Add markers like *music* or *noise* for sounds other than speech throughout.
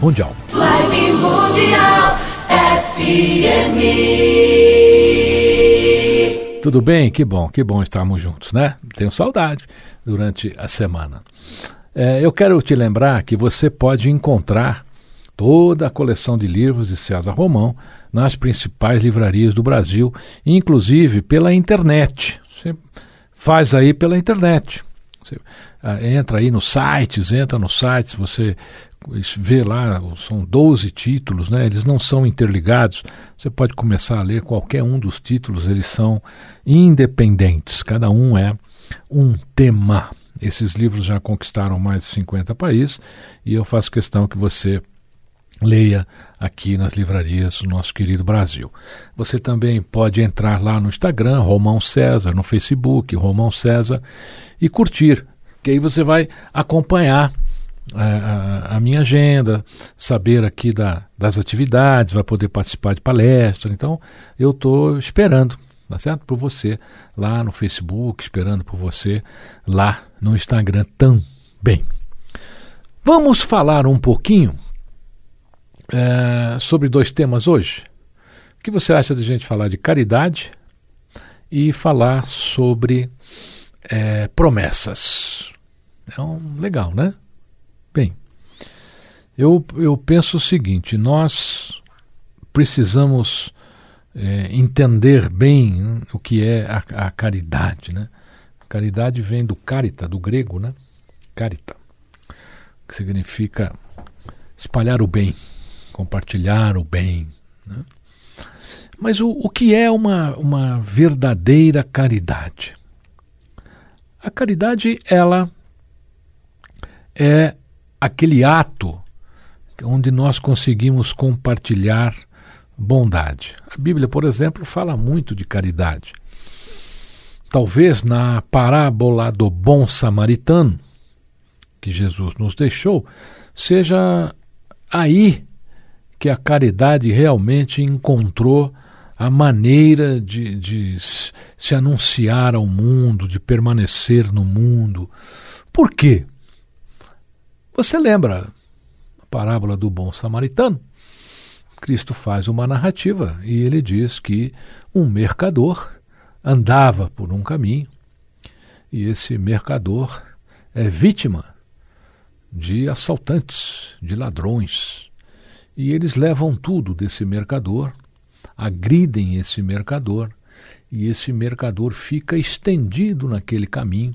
Mundial. Vibe Mundial FM. Tudo bem? Que bom, que bom estarmos juntos, né? Tenho saudade durante a semana. É, eu quero te lembrar que você pode encontrar toda a coleção de livros de César Romão nas principais livrarias do Brasil, inclusive pela internet. Você faz aí pela internet. Você ah, entra aí nos sites, entra nos sites, você vê lá, são 12 títulos, né? eles não são interligados. Você pode começar a ler qualquer um dos títulos, eles são independentes, cada um é um tema. Esses livros já conquistaram mais de 50 países e eu faço questão que você leia aqui nas livrarias do nosso querido Brasil. Você também pode entrar lá no Instagram, Romão César, no Facebook, Romão César, e curtir, que aí você vai acompanhar a, é, a, a minha agenda, saber aqui da, das atividades, vai poder participar de palestra. Então, eu estou esperando, tá certo? Por você lá no Facebook, esperando por você lá no Instagram também. Vamos falar um pouquinho é, sobre dois temas hoje. O que você acha de gente falar de caridade e falar sobre é, promessas? É um, legal, né? Eu, eu penso o seguinte: nós precisamos é, entender bem o que é a, a caridade, né? Caridade vem do carita, do grego, né? Carita, que significa espalhar o bem compartilhar o bem. Né? Mas o, o que é uma, uma verdadeira caridade? A caridade, ela é aquele ato onde nós conseguimos compartilhar bondade. A Bíblia, por exemplo, fala muito de caridade. Talvez na parábola do bom samaritano, que Jesus nos deixou, seja aí que a caridade realmente encontrou a maneira de, de se anunciar ao mundo, de permanecer no mundo. Por quê? Você lembra parábola do bom samaritano? Cristo faz uma narrativa e ele diz que um mercador andava por um caminho e esse mercador é vítima de assaltantes, de ladrões. E eles levam tudo desse mercador, agridem esse mercador, e esse mercador fica estendido naquele caminho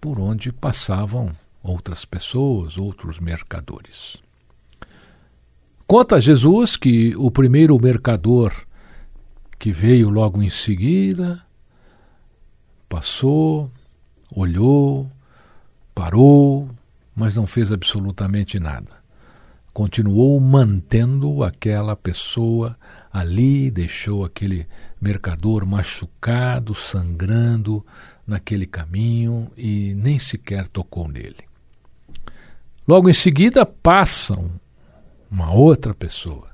por onde passavam outras pessoas, outros mercadores. Conta Jesus que o primeiro mercador que veio logo em seguida passou, olhou, parou, mas não fez absolutamente nada continuou mantendo aquela pessoa ali, deixou aquele mercador machucado, sangrando naquele caminho e nem sequer tocou nele. Logo em seguida passam uma outra pessoa.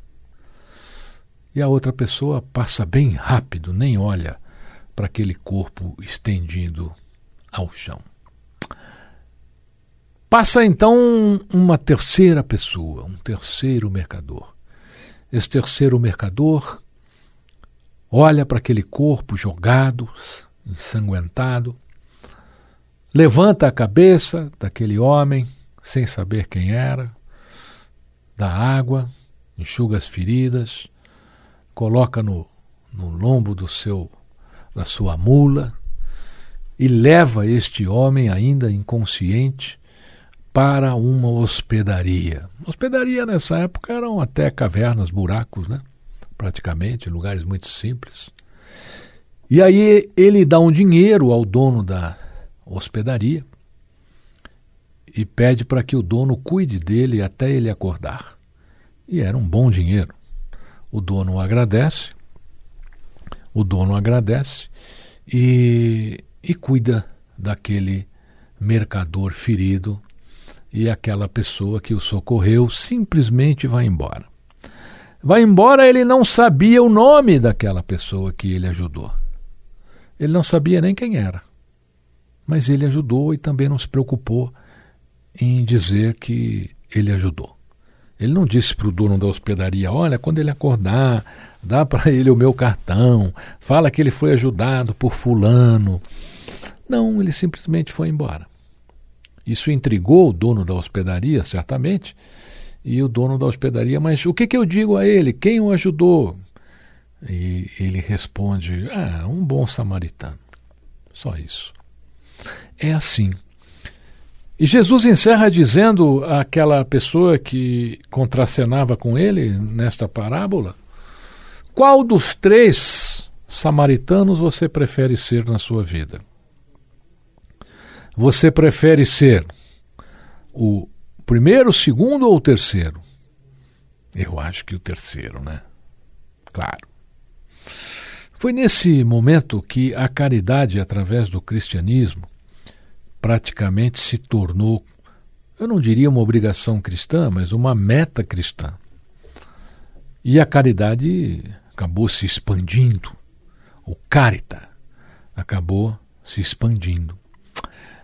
E a outra pessoa passa bem rápido, nem olha para aquele corpo estendido ao chão. Passa então uma terceira pessoa, um terceiro mercador. Esse terceiro mercador olha para aquele corpo jogado, ensanguentado, levanta a cabeça daquele homem, sem saber quem era, dá água, enxuga as feridas, coloca no, no lombo do seu da sua mula e leva este homem ainda inconsciente para uma hospedaria. Hospedaria nessa época eram até cavernas, buracos, né? Praticamente, lugares muito simples. E aí ele dá um dinheiro ao dono da hospedaria e pede para que o dono cuide dele até ele acordar. E era um bom dinheiro. O dono agradece, o dono agradece e, e cuida daquele mercador ferido e aquela pessoa que o socorreu simplesmente vai embora. Vai embora, ele não sabia o nome daquela pessoa que ele ajudou. Ele não sabia nem quem era. Mas ele ajudou e também não se preocupou em dizer que ele ajudou. Ele não disse para o dono da hospedaria: olha, quando ele acordar, dá para *laughs* ele o meu cartão, fala que ele foi ajudado por Fulano. Não, ele simplesmente foi embora. Isso intrigou o dono da hospedaria, certamente, e o dono da hospedaria, mas o que, que eu digo a ele? Quem o ajudou? E ele responde: Ah, um bom samaritano. Só isso. É assim. E Jesus encerra dizendo àquela pessoa que contracenava com ele nesta parábola: Qual dos três samaritanos você prefere ser na sua vida? Você prefere ser o primeiro, o segundo ou o terceiro? Eu acho que o terceiro, né? Claro. Foi nesse momento que a caridade, através do cristianismo, praticamente se tornou, eu não diria uma obrigação cristã, mas uma meta cristã. E a caridade acabou se expandindo, o carita acabou se expandindo.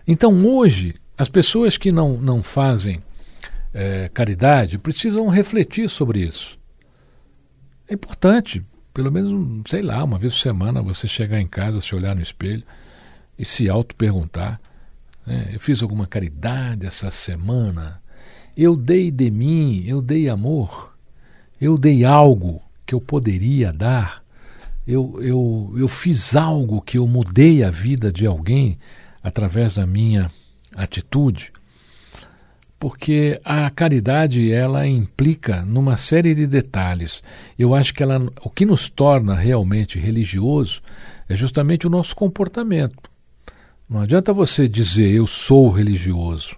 Então hoje, as pessoas que não, não fazem é, caridade precisam refletir sobre isso. É importante, pelo menos, sei lá, uma vez por semana você chegar em casa, se olhar no espelho e se auto-perguntar eu fiz alguma caridade essa semana? Eu dei de mim, eu dei amor, eu dei algo que eu poderia dar, eu, eu, eu fiz algo que eu mudei a vida de alguém através da minha atitude. Porque a caridade ela implica numa série de detalhes. Eu acho que ela, o que nos torna realmente religioso é justamente o nosso comportamento. Não adianta você dizer eu sou religioso.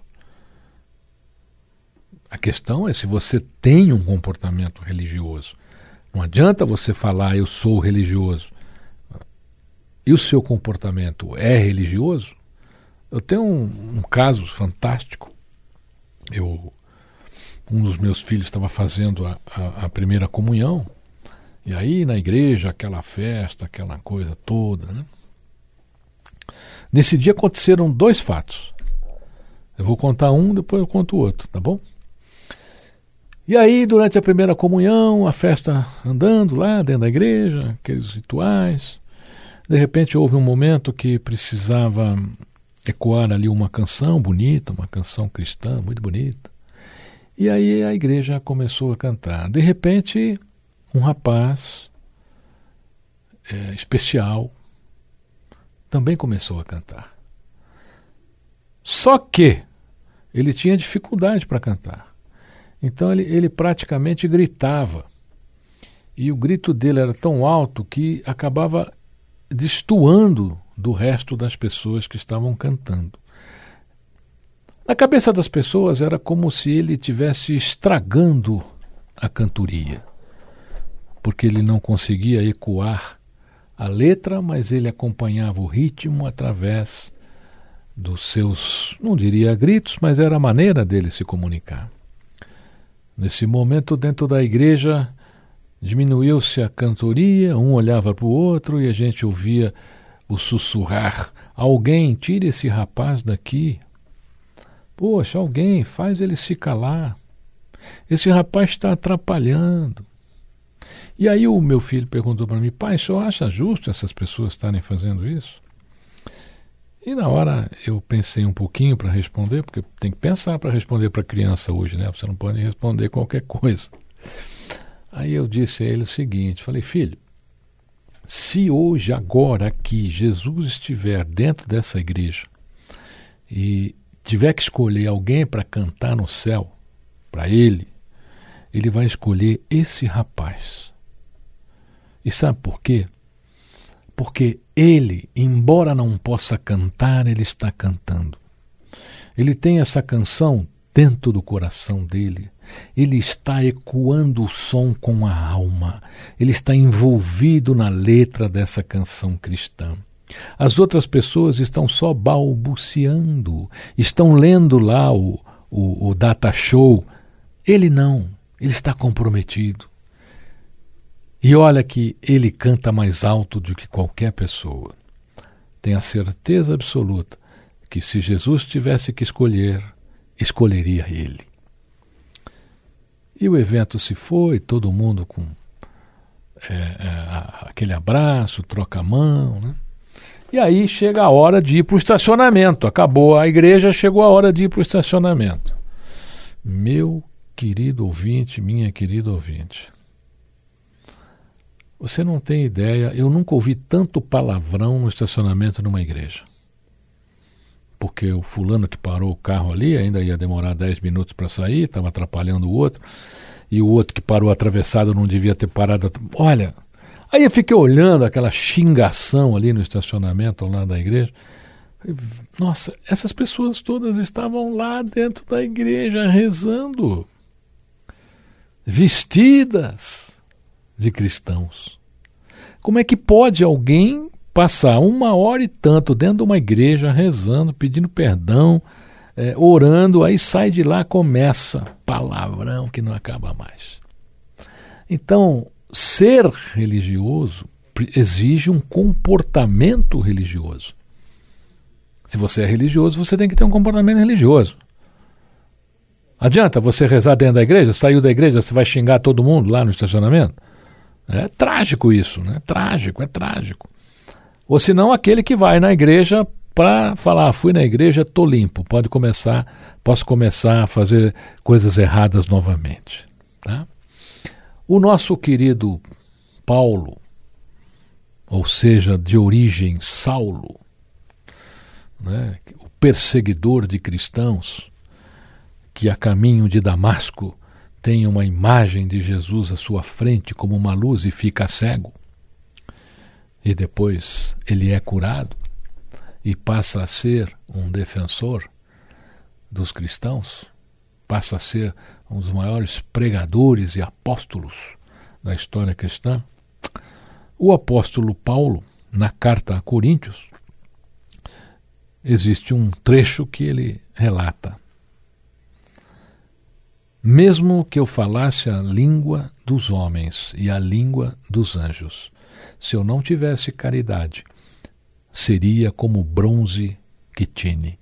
A questão é se você tem um comportamento religioso. Não adianta você falar eu sou religioso. E o seu comportamento é religioso? Eu tenho um, um caso fantástico. Eu, um dos meus filhos estava fazendo a, a, a primeira comunhão. E aí na igreja, aquela festa, aquela coisa toda, né? Nesse dia aconteceram dois fatos. Eu vou contar um, depois eu conto o outro, tá bom? E aí, durante a primeira comunhão, a festa andando lá dentro da igreja, aqueles rituais, de repente houve um momento que precisava ecoar ali uma canção bonita, uma canção cristã muito bonita. E aí a igreja começou a cantar. De repente, um rapaz é, especial, também começou a cantar. Só que ele tinha dificuldade para cantar. Então ele, ele praticamente gritava. E o grito dele era tão alto que acabava destoando do resto das pessoas que estavam cantando. Na cabeça das pessoas era como se ele tivesse estragando a cantoria, porque ele não conseguia ecoar a letra, mas ele acompanhava o ritmo através dos seus, não diria gritos, mas era a maneira dele se comunicar. Nesse momento, dentro da igreja, diminuiu-se a cantoria, um olhava para o outro e a gente ouvia o sussurrar: Alguém, tire esse rapaz daqui. Poxa, alguém faz ele se calar. Esse rapaz está atrapalhando. E aí o meu filho perguntou para mim, pai, o senhor acha justo essas pessoas estarem fazendo isso? E na hora eu pensei um pouquinho para responder, porque tem que pensar para responder para criança hoje, né? Você não pode responder qualquer coisa. Aí eu disse a ele o seguinte: falei, filho, se hoje, agora, aqui, Jesus estiver dentro dessa igreja e tiver que escolher alguém para cantar no céu, para ele, ele vai escolher esse rapaz. E sabe por quê? Porque ele, embora não possa cantar, ele está cantando. Ele tem essa canção dentro do coração dele. Ele está ecoando o som com a alma. Ele está envolvido na letra dessa canção cristã. As outras pessoas estão só balbuciando, estão lendo lá o, o, o data show. Ele não, ele está comprometido. E olha que ele canta mais alto do que qualquer pessoa. Tenho a certeza absoluta que se Jesus tivesse que escolher, escolheria ele. E o evento se foi, todo mundo com é, é, aquele abraço, troca a mão, né? E aí chega a hora de ir para o estacionamento. Acabou a igreja, chegou a hora de ir para o estacionamento. Meu querido ouvinte, minha querida ouvinte, você não tem ideia, eu nunca ouvi tanto palavrão no estacionamento numa igreja. Porque o fulano que parou o carro ali ainda ia demorar 10 minutos para sair, estava atrapalhando o outro, e o outro que parou atravessado não devia ter parado. Olha, aí eu fiquei olhando aquela xingação ali no estacionamento ao lado da igreja. Nossa, essas pessoas todas estavam lá dentro da igreja rezando, vestidas de cristãos. Como é que pode alguém passar uma hora e tanto dentro de uma igreja rezando, pedindo perdão, é, orando, aí sai de lá, começa palavrão que não acaba mais. Então, ser religioso exige um comportamento religioso. Se você é religioso, você tem que ter um comportamento religioso. Adianta você rezar dentro da igreja, saiu da igreja, você vai xingar todo mundo lá no estacionamento? É trágico isso, né? Trágico, é trágico. Ou senão aquele que vai na igreja para falar, ah, fui na igreja, estou limpo, pode começar, posso começar a fazer coisas erradas novamente. Tá? O nosso querido Paulo, ou seja, de origem Saulo, né, o perseguidor de cristãos, que a caminho de Damasco tem uma imagem de Jesus à sua frente como uma luz e fica cego. E depois ele é curado e passa a ser um defensor dos cristãos, passa a ser um dos maiores pregadores e apóstolos da história cristã. O apóstolo Paulo, na carta a Coríntios, existe um trecho que ele relata. Mesmo que eu falasse a língua dos homens e a língua dos anjos, se eu não tivesse caridade, seria como bronze que tine.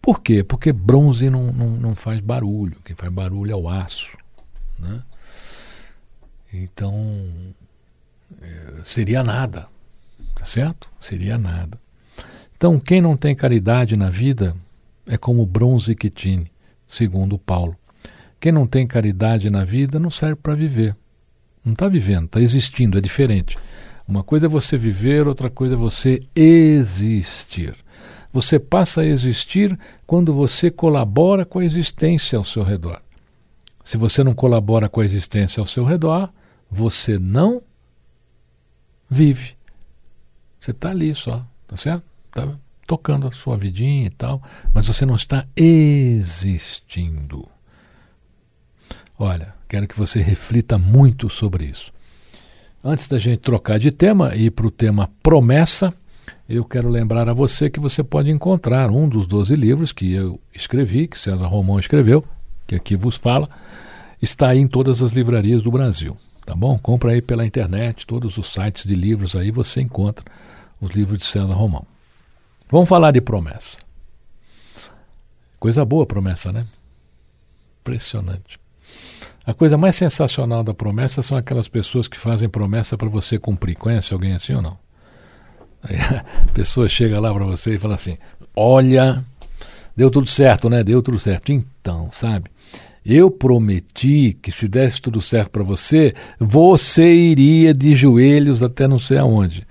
Por quê? Porque bronze não, não, não faz barulho, quem faz barulho é o aço. Né? Então, é, seria nada, tá certo? Seria nada. Então, quem não tem caridade na vida é como bronze que tine, segundo Paulo. Quem não tem caridade na vida não serve para viver. Não está vivendo, está existindo, é diferente. Uma coisa é você viver, outra coisa é você existir. Você passa a existir quando você colabora com a existência ao seu redor. Se você não colabora com a existência ao seu redor, você não vive. Você está ali só, tá certo? Está tocando a sua vidinha e tal, mas você não está existindo. Olha, quero que você reflita muito sobre isso. Antes da gente trocar de tema e ir para o tema promessa, eu quero lembrar a você que você pode encontrar um dos 12 livros que eu escrevi, que César Romão escreveu, que aqui vos fala, está aí em todas as livrarias do Brasil. Tá bom? Compra aí pela internet, todos os sites de livros aí você encontra os livros de César Romão. Vamos falar de promessa. Coisa boa promessa, né? Impressionante. A coisa mais sensacional da promessa são aquelas pessoas que fazem promessa para você cumprir. Conhece alguém assim ou não? Aí a *laughs* pessoa chega lá para você e fala assim: Olha, deu tudo certo, né? Deu tudo certo. Então, sabe? Eu prometi que se desse tudo certo para você, você iria de joelhos até não sei aonde.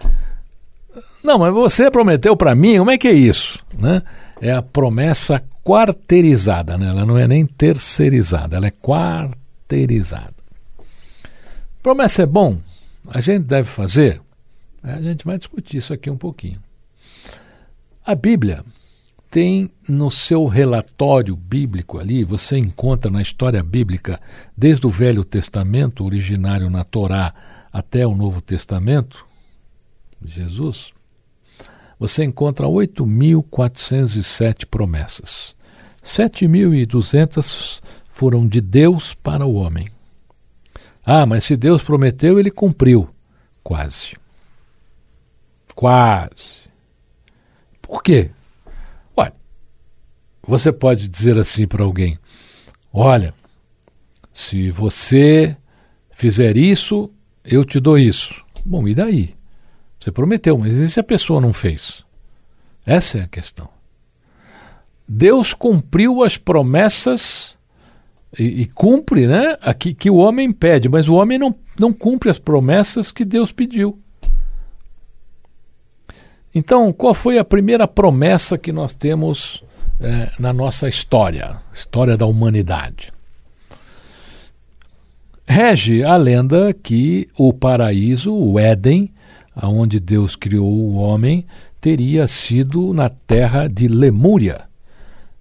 Não, mas você prometeu para mim, como é que é isso? Né? É a promessa quarteirizada, né? ela não é nem terceirizada, ela é quarteirizada. Promessa é bom? A gente deve fazer? A gente vai discutir isso aqui um pouquinho. A Bíblia tem no seu relatório bíblico ali, você encontra na história bíblica, desde o Velho Testamento, originário na Torá, até o Novo Testamento, Jesus, você encontra 8.407 promessas. 7.200 foram de Deus para o homem. Ah, mas se Deus prometeu, ele cumpriu. Quase. Quase. Por quê? Olha, você pode dizer assim para alguém: olha, se você fizer isso, eu te dou isso. Bom, e daí? Você prometeu, mas e se a pessoa não fez? Essa é a questão. Deus cumpriu as promessas e, e cumpre, né? Aqui que o homem pede, mas o homem não, não cumpre as promessas que Deus pediu. Então, qual foi a primeira promessa que nós temos é, na nossa história, história da humanidade? Rege a lenda que o paraíso, o Éden, aonde Deus criou o homem, teria sido na terra de Lemúria.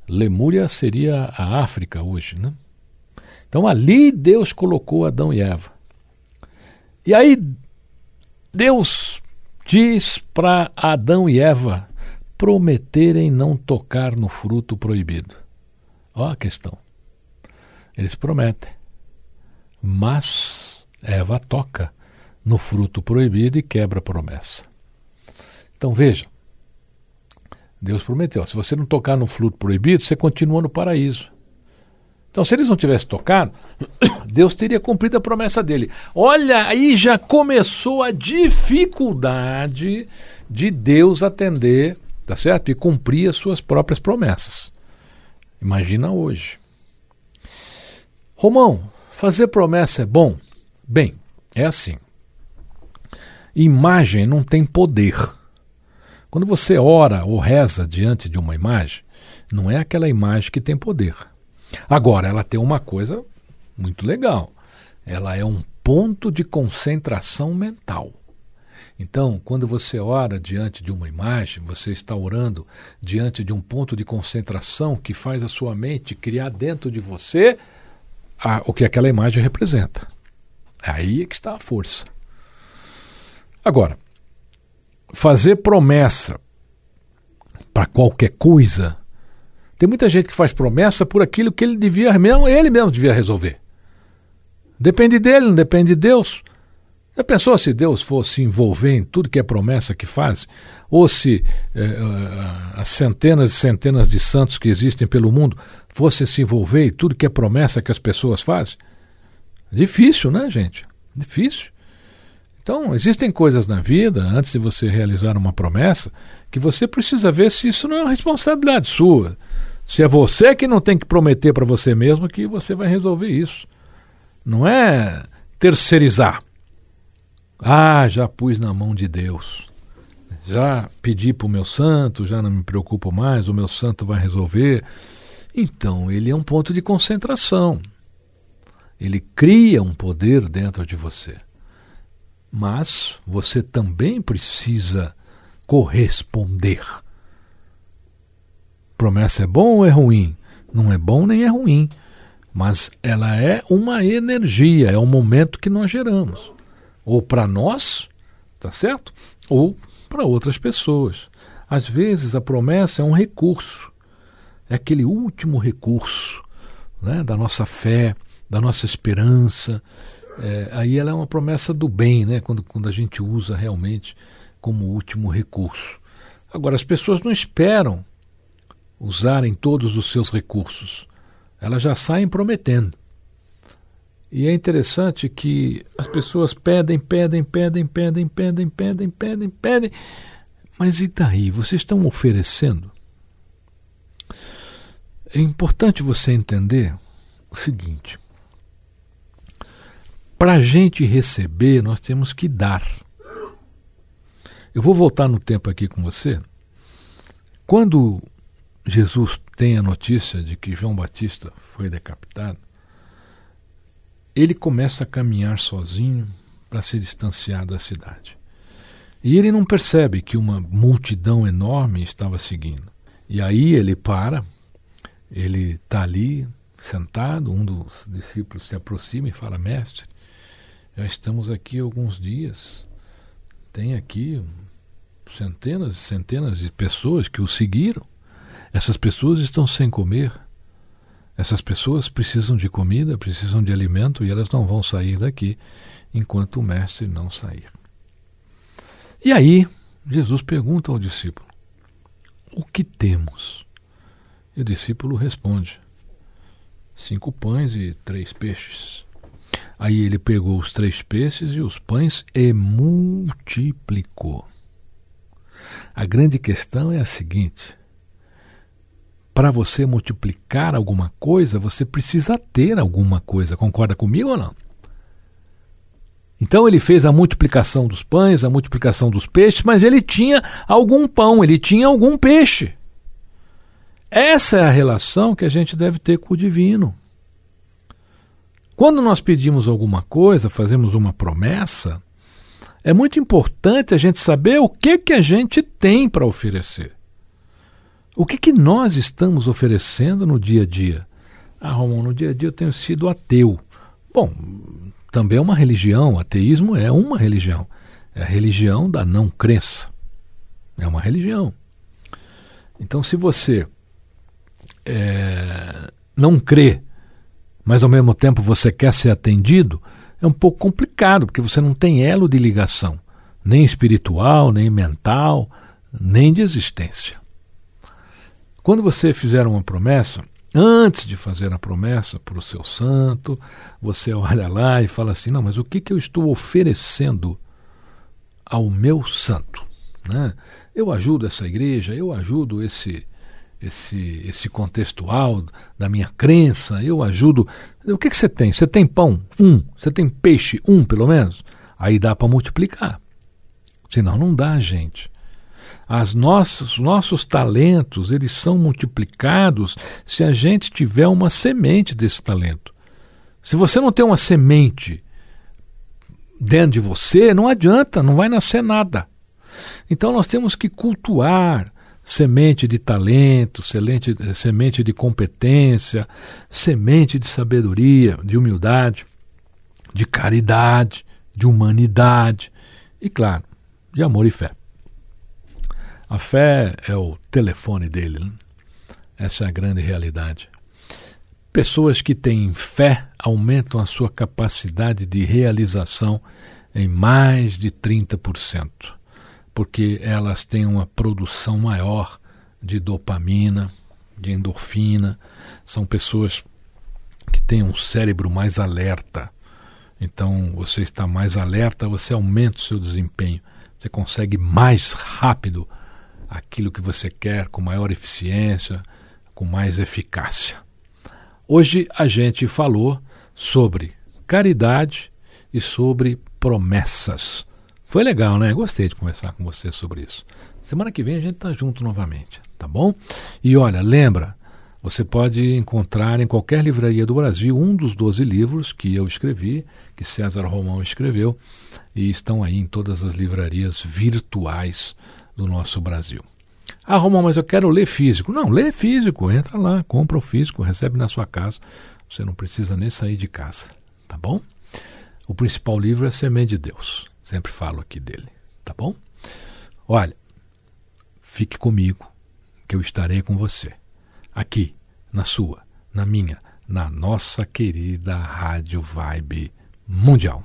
Lemúria seria a África hoje, né? Então ali Deus colocou Adão e Eva. E aí Deus diz para Adão e Eva prometerem não tocar no fruto proibido. Ó a questão. Eles prometem. Mas Eva toca no fruto proibido e quebra a promessa. Então veja, Deus prometeu: se você não tocar no fruto proibido, você continua no paraíso. Então, se eles não tivessem tocado, *coughs* Deus teria cumprido a promessa dele. Olha, aí já começou a dificuldade de Deus atender, tá certo? E cumprir as suas próprias promessas. Imagina hoje. Romão, fazer promessa é bom? Bem, é assim. Imagem não tem poder. Quando você ora ou reza diante de uma imagem, não é aquela imagem que tem poder. Agora, ela tem uma coisa muito legal. Ela é um ponto de concentração mental. Então, quando você ora diante de uma imagem, você está orando diante de um ponto de concentração que faz a sua mente criar dentro de você a, o que aquela imagem representa. Aí é que está a força. Agora, fazer promessa para qualquer coisa. Tem muita gente que faz promessa por aquilo que ele devia mesmo, ele mesmo devia resolver. Depende dele, não depende de Deus. Já pensou se Deus fosse envolver em tudo que é promessa que faz? Ou se eh, eh, as centenas e centenas de santos que existem pelo mundo fossem se envolver em tudo que é promessa que as pessoas fazem? Difícil, né, gente? Difícil. Então, existem coisas na vida, antes de você realizar uma promessa, que você precisa ver se isso não é uma responsabilidade sua. Se é você que não tem que prometer para você mesmo que você vai resolver isso. Não é terceirizar. Ah, já pus na mão de Deus. Já pedi para o meu santo, já não me preocupo mais, o meu santo vai resolver. Então, ele é um ponto de concentração. Ele cria um poder dentro de você. Mas você também precisa corresponder. Promessa é bom ou é ruim? Não é bom nem é ruim, mas ela é uma energia, é um momento que nós geramos, ou para nós, tá certo? Ou para outras pessoas. Às vezes a promessa é um recurso, é aquele último recurso né, da nossa fé, da nossa esperança, é, aí ela é uma promessa do bem, né? quando, quando a gente usa realmente como último recurso. Agora, as pessoas não esperam usarem todos os seus recursos. Elas já saem prometendo. E é interessante que as pessoas pedem, pedem, pedem, pedem, pedem, pedem, pedem, pedem. Mas e daí? Vocês estão oferecendo? É importante você entender o seguinte: para a gente receber, nós temos que dar. Eu vou voltar no tempo aqui com você. Quando Jesus tem a notícia de que João Batista foi decapitado, ele começa a caminhar sozinho para se distanciar da cidade. E ele não percebe que uma multidão enorme estava seguindo. E aí ele para, ele está ali sentado, um dos discípulos se aproxima e fala: Mestre, já estamos aqui alguns dias, tem aqui centenas e centenas de pessoas que o seguiram. Essas pessoas estão sem comer. Essas pessoas precisam de comida, precisam de alimento e elas não vão sair daqui enquanto o mestre não sair. E aí, Jesus pergunta ao discípulo: O que temos? E o discípulo responde: Cinco pães e três peixes. Aí ele pegou os três peixes e os pães e multiplicou. A grande questão é a seguinte: para você multiplicar alguma coisa, você precisa ter alguma coisa. Concorda comigo ou não? Então ele fez a multiplicação dos pães, a multiplicação dos peixes, mas ele tinha algum pão, ele tinha algum peixe. Essa é a relação que a gente deve ter com o divino. Quando nós pedimos alguma coisa, fazemos uma promessa, é muito importante a gente saber o que que a gente tem para oferecer. O que, que nós estamos oferecendo no dia a dia? Ah, Romão, no dia a dia eu tenho sido ateu. Bom, também é uma religião, ateísmo é uma religião. É a religião da não crença. É uma religião. Então, se você é, não crê, mas ao mesmo tempo você quer ser atendido, é um pouco complicado, porque você não tem elo de ligação, nem espiritual, nem mental, nem de existência. Quando você fizer uma promessa, antes de fazer a promessa para o seu santo, você olha lá e fala assim: não, mas o que, que eu estou oferecendo ao meu santo? Né? Eu ajudo essa igreja, eu ajudo esse, esse, esse contextual da minha crença, eu ajudo. O que, que você tem? Você tem pão? Um. Você tem peixe? Um, pelo menos? Aí dá para multiplicar. Senão não dá, gente. As nossas, nossos talentos, eles são multiplicados se a gente tiver uma semente desse talento. Se você não tem uma semente dentro de você, não adianta, não vai nascer nada. Então nós temos que cultuar semente de talento, semente, semente de competência, semente de sabedoria, de humildade, de caridade, de humanidade e, claro, de amor e fé. A fé é o telefone dele. Né? Essa é a grande realidade. Pessoas que têm fé aumentam a sua capacidade de realização em mais de 30%, porque elas têm uma produção maior de dopamina, de endorfina. São pessoas que têm um cérebro mais alerta. Então, você está mais alerta, você aumenta o seu desempenho, você consegue mais rápido aquilo que você quer com maior eficiência, com mais eficácia. Hoje a gente falou sobre caridade e sobre promessas. Foi legal, né? Gostei de conversar com você sobre isso. Semana que vem a gente está junto novamente, tá bom? E olha, lembra, você pode encontrar em qualquer livraria do Brasil um dos 12 livros que eu escrevi, que César Romão escreveu, e estão aí em todas as livrarias virtuais do nosso Brasil. Ah, Romão, mas eu quero ler físico. Não, lê físico, entra lá, compra o físico, recebe na sua casa. Você não precisa nem sair de casa, tá bom? O principal livro é Semente de Deus. Sempre falo aqui dele, tá bom? Olha, fique comigo, que eu estarei com você. Aqui, na sua, na minha, na nossa querida Rádio Vibe Mundial.